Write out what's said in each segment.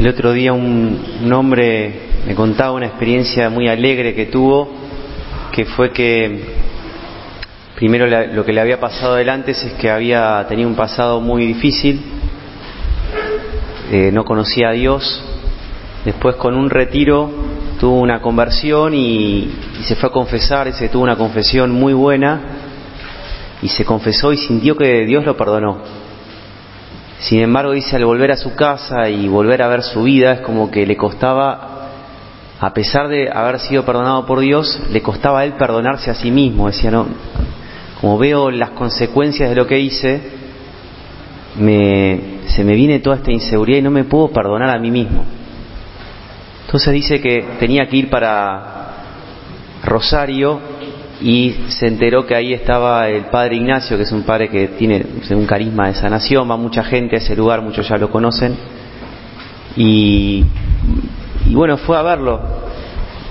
El otro día un, hombre me contaba una experiencia muy alegre que tuvo, que fue que primero lo que le había pasado adelante es que había tenido un pasado muy difícil, eh, no conocía a Dios, después con un retiro tuvo una conversión y, y se fue a confesar, y se tuvo una confesión muy buena y se confesó y sintió que Dios lo perdonó sin embargo, dice, al volver a su casa y volver a ver su vida, es como que le costaba, a pesar de haber sido perdonado por Dios, le costaba a él perdonarse a sí mismo. Decía, no, como veo las consecuencias de lo que hice, me, se me viene toda esta inseguridad y no me puedo perdonar a mí mismo. Entonces dice que tenía que ir para Rosario y se enteró que ahí estaba el padre Ignacio, que es un padre que tiene un carisma de sanación, va mucha gente a ese lugar, muchos ya lo conocen, y, bueno, fue a verlo,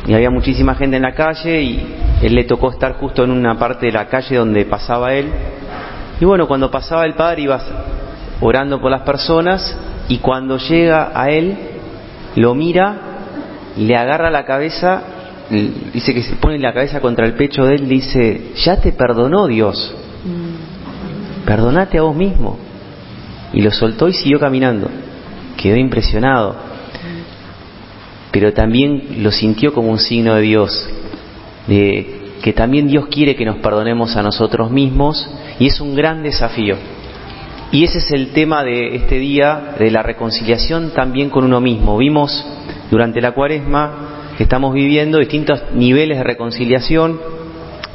y había muchísima gente en la calle, y él le tocó estar justo en una parte de la calle donde pasaba él, y bueno, cuando pasaba el padre iba orando por las personas, y cuando llega a él, lo mira, le agarra la cabeza dice que se pone la cabeza contra el pecho de él, dice, ya te perdonó Dios, perdonate a vos mismo. Y lo soltó y siguió caminando. Quedó impresionado. Pero también lo sintió como un signo de Dios, de que también Dios quiere que nos perdonemos a nosotros mismos y es un gran desafío. Y ese es el tema de este día, de la reconciliación también con uno mismo. Vimos durante la cuaresma estamos viviendo, distintos niveles de reconciliación.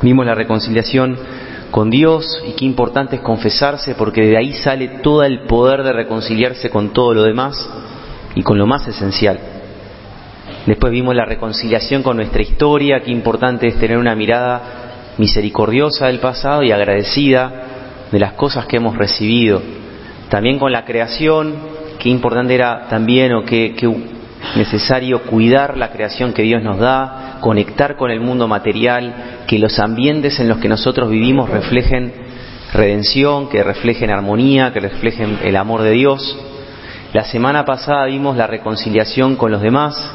Vimos la reconciliación con Dios y qué importante es confesarse porque de ahí sale todo el poder de reconciliarse con todo lo demás y con lo más esencial. Después vimos la reconciliación con nuestra historia, qué importante es tener una mirada misericordiosa del pasado y agradecida de las cosas que hemos recibido. También con la creación, qué importante era también o qué, necesario cuidar la creación que Dios nos da, conectar con el mundo material, que los ambientes en los que nosotros vivimos reflejen redención, que reflejen armonía, que reflejen el amor de Dios. La semana pasada vimos la reconciliación con los demás,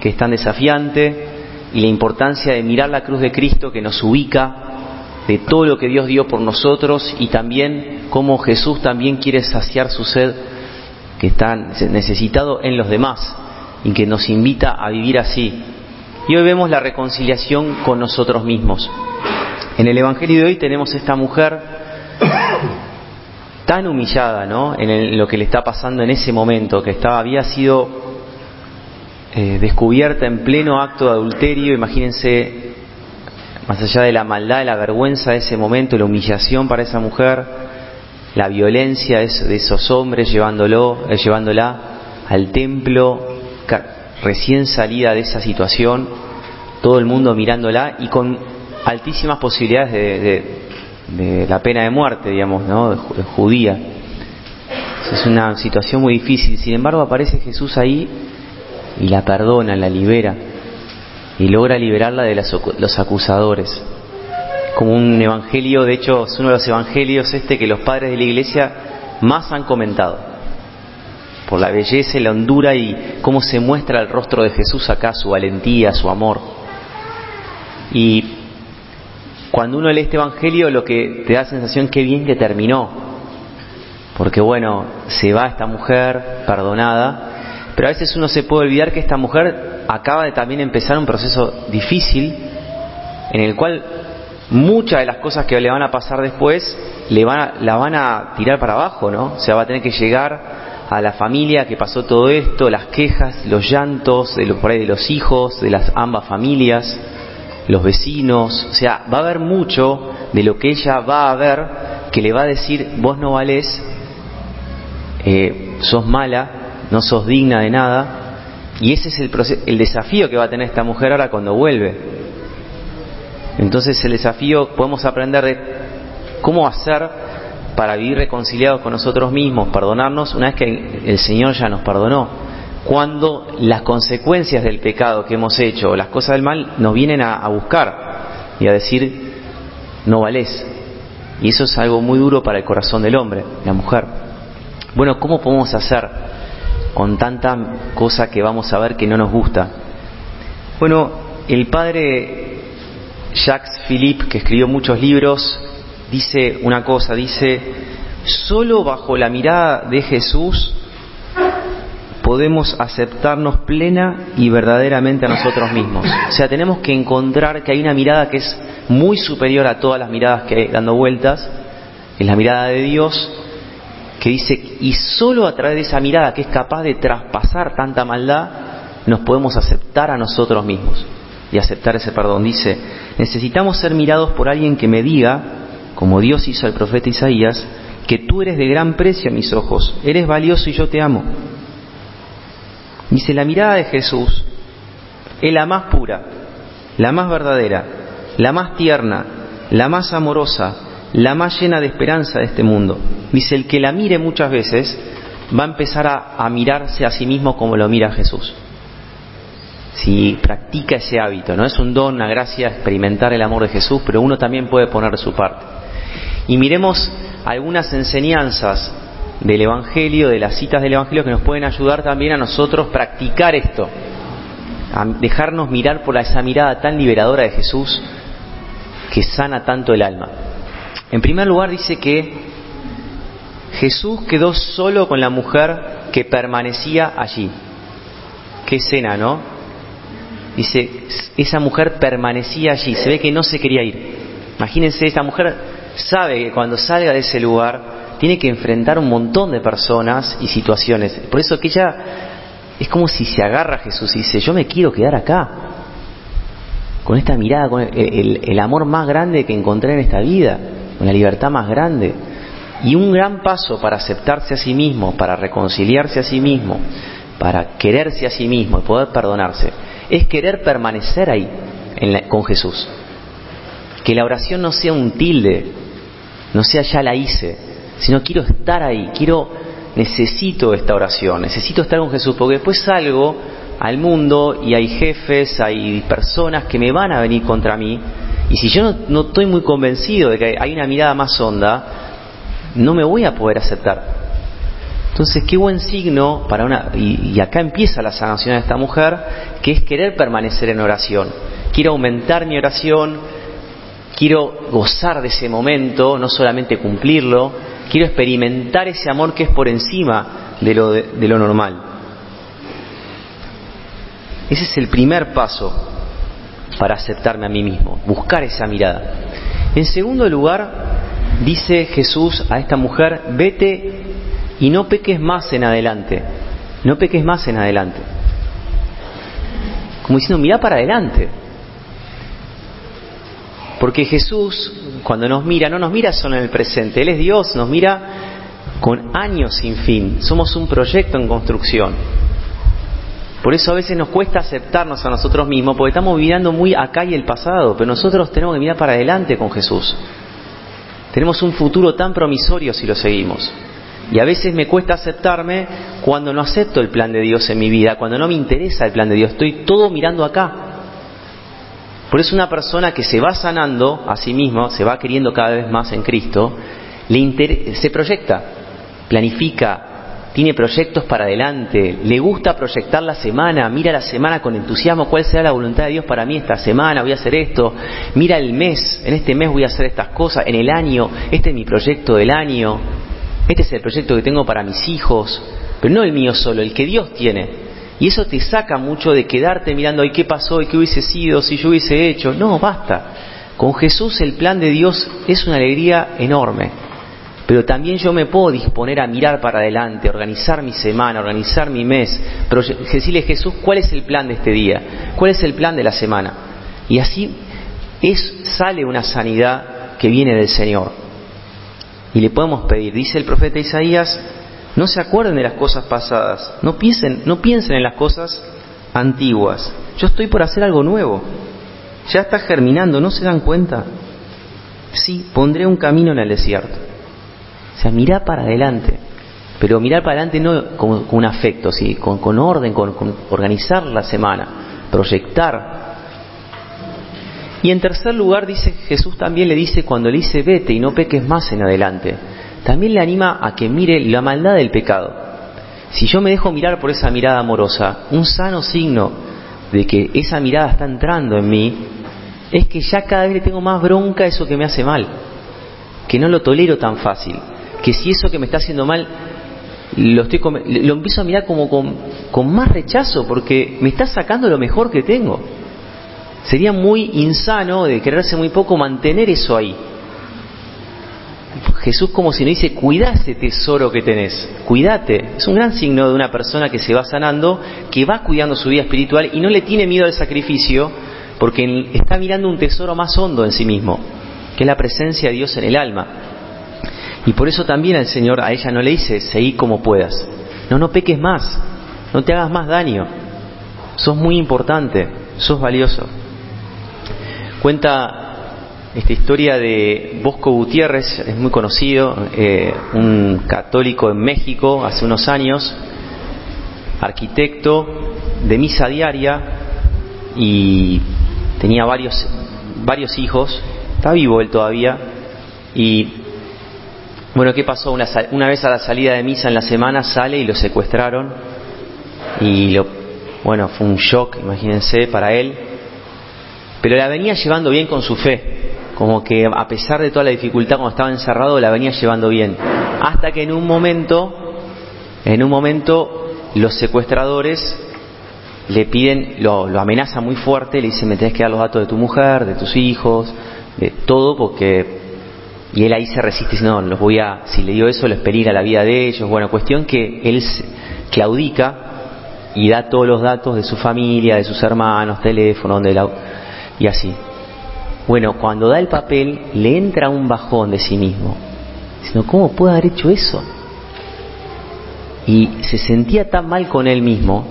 que es tan desafiante, y la importancia de mirar la cruz de Cristo que nos ubica de todo lo que Dios dio por nosotros y también cómo Jesús también quiere saciar su sed que está necesitado en los demás y que nos invita a vivir así. Y hoy vemos la reconciliación con nosotros mismos. En el Evangelio de hoy tenemos esta mujer tan humillada, ¿no? En lo que le está pasando en ese momento, que estaba, había sido eh, descubierta en pleno acto de adulterio. Imagínense, más allá de la maldad, de la vergüenza de ese momento, la humillación para esa mujer, la violencia de esos hombres llevándolo, eh, llevándola al templo, recién salida de esa situación, todo el mundo mirándola y con altísimas posibilidades de, la pena de muerte, digamos, ¿no? De, judía. Es una situación muy difícil. Sin embargo, aparece Jesús ahí y la perdona, la libera y logra liberarla de los acusadores. Como un evangelio, de hecho, es uno de los evangelios este que los padres de la iglesia más han comentado por la belleza y la hondura y cómo se muestra el rostro de Jesús acá, su valentía, su amor. Y cuando uno lee este Evangelio lo que te da la sensación que bien que terminó, porque bueno, se va esta mujer perdonada, pero a veces uno se puede olvidar que esta mujer acaba de también empezar un proceso difícil en el cual muchas de las cosas que le van a pasar después le van a, la van a tirar para abajo, ¿no? O sea, va a tener que llegar a la familia que pasó todo esto, las quejas, los llantos de los, por ahí de los hijos, de las ambas familias, los vecinos, o sea, va a haber mucho de lo que ella va a ver que le va a decir, vos no valés, eh, sos mala, no sos digna de nada, y ese es el, el desafío que va a tener esta mujer ahora cuando vuelve. Entonces el desafío podemos aprender de cómo hacer para vivir reconciliados con nosotros mismos, perdonarnos una vez que el Señor ya nos perdonó. Cuando las consecuencias del pecado que hemos hecho o las cosas del mal nos vienen a, buscar y a decir, no valés. Y eso es algo muy duro para el corazón del hombre, la mujer. Bueno, ¿cómo podemos hacer con tanta cosa que vamos a ver que no nos gusta. Bueno, el padre Jacques Philippe, que escribió muchos libros, dice una cosa, dice, solo bajo la mirada de Jesús podemos aceptarnos plena y verdaderamente a nosotros mismos. O sea, tenemos que encontrar que hay una mirada que es muy superior a todas las miradas que hay dando vueltas, es la mirada de Dios, que dice, y solo a través de esa mirada que es capaz de traspasar tanta maldad, nos podemos aceptar a nosotros mismos y aceptar ese perdón. Dice, necesitamos ser mirados por alguien que me diga, como Dios hizo al profeta Isaías, que tú eres de gran precio a mis ojos, eres valioso y yo te amo. Dice, la mirada de Jesús es la más pura, la más verdadera, la más tierna, la más amorosa, la más llena de esperanza de este mundo. Dice, el que la mire muchas veces va a empezar a, mirarse a sí mismo como lo mira Jesús. Si practica ese hábito, no es un don, una gracia experimentar el amor de Jesús, pero uno también puede poner su parte. Y miremos algunas enseñanzas del Evangelio, de las citas del Evangelio que nos pueden ayudar también a nosotros practicar esto, a dejarnos mirar por esa mirada tan liberadora de Jesús que sana tanto el alma. En primer lugar dice que Jesús quedó solo con la mujer que permanecía allí. Qué escena, ¿no? Dice, esa mujer permanecía allí, se ve que no se quería ir. Imagínense, esta mujer sabe que cuando salga de ese lugar tiene que enfrentar un montón de personas y situaciones. Por eso que ella es como si se agarra a Jesús y dice, yo me quiero quedar acá, con esta mirada, con el, amor más grande que encontré en esta vida, con la libertad más grande. Y un gran paso para aceptarse a sí mismo, para reconciliarse a sí mismo, para quererse a sí mismo y poder perdonarse, es querer permanecer ahí con Jesús. Que la oración no sea un tilde, no sea ya la hice, sino quiero estar ahí, quiero, necesito esta oración, necesito estar con Jesús, porque después salgo al mundo y hay jefes, hay personas que me van a venir contra mí, y si yo no, estoy muy convencido de que hay una mirada más honda, no me voy a poder aceptar. Entonces, qué buen signo para una. Y, y, acá empieza la sanación de esta mujer, que es querer permanecer en oración. Quiero aumentar mi oración, quiero gozar de ese momento, no solamente cumplirlo, Quiero experimentar ese amor que es por encima de lo, normal. Ese es el primer paso para aceptarme a mí mismo, buscar esa mirada. En segundo lugar, dice Jesús a esta mujer, vete y no peques más en adelante, no peques más en adelante. Como diciendo, mira para adelante. Porque Jesús, cuando nos mira, no nos mira solo en el presente, Él es Dios, nos mira con años sin fin. Somos un proyecto en construcción. Por eso a veces nos cuesta aceptarnos a nosotros mismos, porque estamos mirando muy acá y el pasado, pero nosotros tenemos que mirar para adelante con Jesús. Tenemos un futuro tan promisorio si lo seguimos. Y a veces me cuesta aceptarme cuando no acepto el plan de Dios en mi vida, cuando no me interesa el plan de Dios. Estoy todo mirando acá. Por eso una persona que se va sanando a sí mismo, se va queriendo cada vez más en Cristo, le se proyecta, planifica, tiene proyectos para adelante, le gusta proyectar la semana, mira la semana con entusiasmo, cuál será la voluntad de Dios para mí esta semana, voy a hacer esto, mira el mes, en este mes voy a hacer estas cosas, en el año, este es mi proyecto del año, este es el proyecto que tengo para mis hijos, pero no el mío solo, el que Dios tiene. Y eso te saca mucho de quedarte mirando, ay, ¿qué pasó? ¿Y qué hubiese sido? ¿Si yo hubiese hecho? No, basta. Con Jesús el plan de Dios es una alegría enorme. Pero también yo me puedo disponer a mirar para adelante, organizar mi semana, organizar mi mes, pero decirle Jesús, ¿cuál es el plan de este día? ¿Cuál es el plan de la semana? Y así es, sale una sanidad que viene del Señor. Y le podemos pedir, dice el profeta Isaías, no se acuerden de las cosas pasadas. No piensen, no piensen en las cosas antiguas. Yo estoy por hacer algo nuevo. Ya está germinando, ¿no se dan cuenta? Sí, pondré un camino en el desierto. O sea, mirá para adelante. Pero mirar para adelante no con, afecto, ¿sí? con, orden, con, con organizar la semana, proyectar. Y en tercer lugar, dice Jesús también le dice cuando le dice vete y no peques más en adelante también le anima a que mire la maldad del pecado. Si yo me dejo mirar por esa mirada amorosa, un sano signo de que esa mirada está entrando en mí, es que ya cada vez le tengo más bronca a eso que me hace mal, que no lo tolero tan fácil, que si eso que me está haciendo mal lo, estoy, lo empiezo a mirar como con, con más rechazo, porque me está sacando lo mejor que tengo. Sería muy insano, de quererse muy poco, mantener eso ahí. Jesús como si nos dice, cuida ese tesoro que tenés, cuídate. Es un gran signo de una persona que se va sanando, que va cuidando su vida espiritual y no le tiene miedo al sacrificio, porque está mirando un tesoro más hondo en sí mismo, que es la presencia de Dios en el alma. Y por eso también al Señor, a ella no le dice, seguí como puedas. No, no peques más, no te hagas más daño. Sos muy importante, sos valioso. Cuenta esta historia de Bosco Gutiérrez, es muy conocido, eh, un católico en México hace unos años, arquitecto de misa diaria y tenía varios, varios hijos, está vivo él todavía, y bueno, ¿qué pasó? Una, una vez a la salida de misa en la semana sale y lo secuestraron. Y lo, bueno, fue un shock, imagínense, para él, pero la venía llevando bien con su fe, como que a pesar de toda la dificultad cuando estaba encerrado la venía llevando bien. Hasta que en un momento, en un momento los secuestradores le piden, lo, amenazan muy fuerte, le dicen me tenés que dar los datos de tu mujer, de tus hijos, de todo, porque y él ahí se resiste, dice, no, los voy a, si le dio eso, les peligra la vida de ellos. Bueno, cuestión que él claudica y da todos los datos de su familia, de sus hermanos, teléfono, donde la, y así. Bueno, cuando da el papel, le entra un bajón de sí mismo. Diciendo, ¿cómo puede haber hecho eso? Y se sentía tan mal con él mismo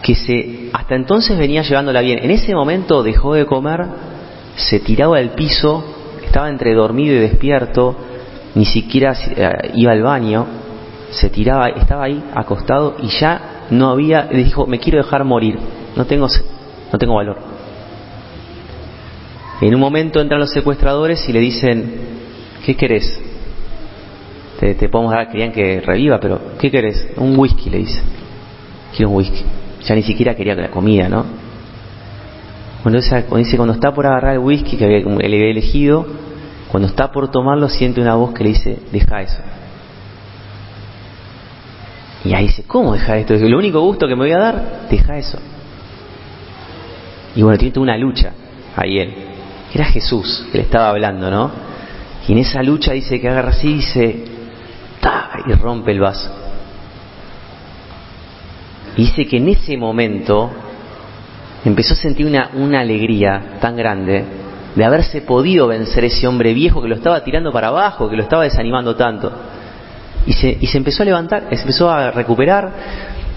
que se, hasta entonces venía llevándola bien. En ese momento dejó de comer, se tiraba al piso, estaba entre dormido y despierto, ni siquiera eh, iba al baño, se tiraba, estaba ahí acostado y ya no había, dijo, me quiero dejar morir, no tengo, no tengo valor. En un momento entran los secuestradores y le dicen, ¿qué querés? Te, podemos dar, querían que reviva, pero ¿qué querés? Un whisky, le dice. Quiero un whisky. Ya ni siquiera quería la comida, ¿no? Bueno, dice, cuando está por agarrar el whisky que había, le había elegido, cuando está por tomarlo, siente una voz que le dice, deja eso. Y ahí dice, ¿cómo deja esto? Dice, lo único gusto que me voy a dar, deja eso. Y bueno, tiene una lucha ahí él. Era Jesús que le estaba hablando, ¿no? Y en esa lucha dice que agarra así y dice, ¡ta! y rompe el vaso. Y dice que en ese momento empezó a sentir una, una alegría tan grande de haberse podido vencer ese hombre viejo que lo estaba tirando para abajo, que lo estaba desanimando tanto. Y se, y se empezó a levantar, se empezó a recuperar,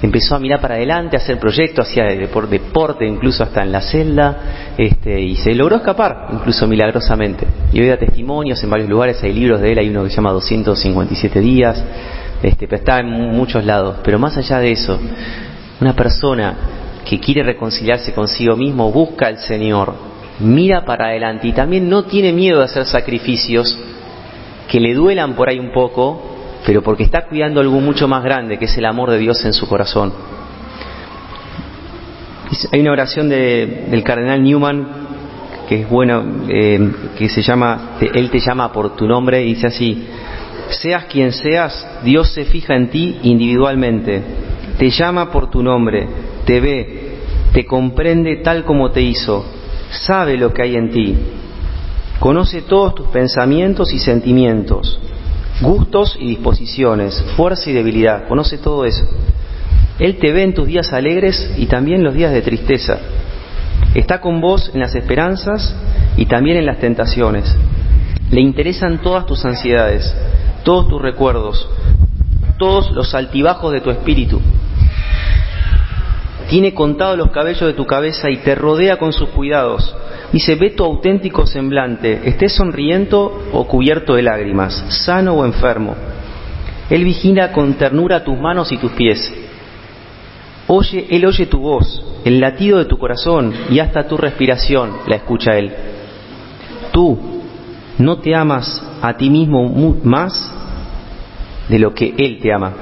empezó a mirar para adelante, a hacer proyectos, hacía deporte, incluso hasta en la celda, este, y se logró escapar, incluso milagrosamente. Y hoy da testimonios en varios lugares, hay libros de él, hay uno que se llama 257 días, este, pero está en muchos lados. Pero más allá de eso, una persona que quiere reconciliarse consigo mismo, busca al Señor, mira para adelante y también no tiene miedo de hacer sacrificios que le duelan por ahí un poco, pero porque está cuidando algo mucho más grande, que es el amor de Dios en su corazón. Hay una oración del cardenal Newman que es bueno, eh, que se llama, Él te llama por tu nombre y dice así, seas quien seas, Dios se fija en ti individualmente, te llama por tu nombre, te ve, te comprende tal como te hizo, sabe lo que hay en ti, conoce todos tus pensamientos y sentimientos gustos y disposiciones, fuerza y debilidad, conoce todo eso. Él te ve en tus días alegres y también en los días de tristeza. Está con vos en las esperanzas y también en las tentaciones. Le interesan todas tus ansiedades, todos tus recuerdos, todos los altibajos de tu espíritu. Tiene contados los cabellos de tu cabeza y te rodea con sus cuidados. Dice, ve tu auténtico semblante, estés sonriendo o cubierto de lágrimas, sano o enfermo. Él vigila con ternura tus manos y tus pies. Oye, Él oye tu voz, el latido de tu corazón y hasta tu respiración la escucha Él. Tú no te amas a ti mismo más de lo que Él te ama.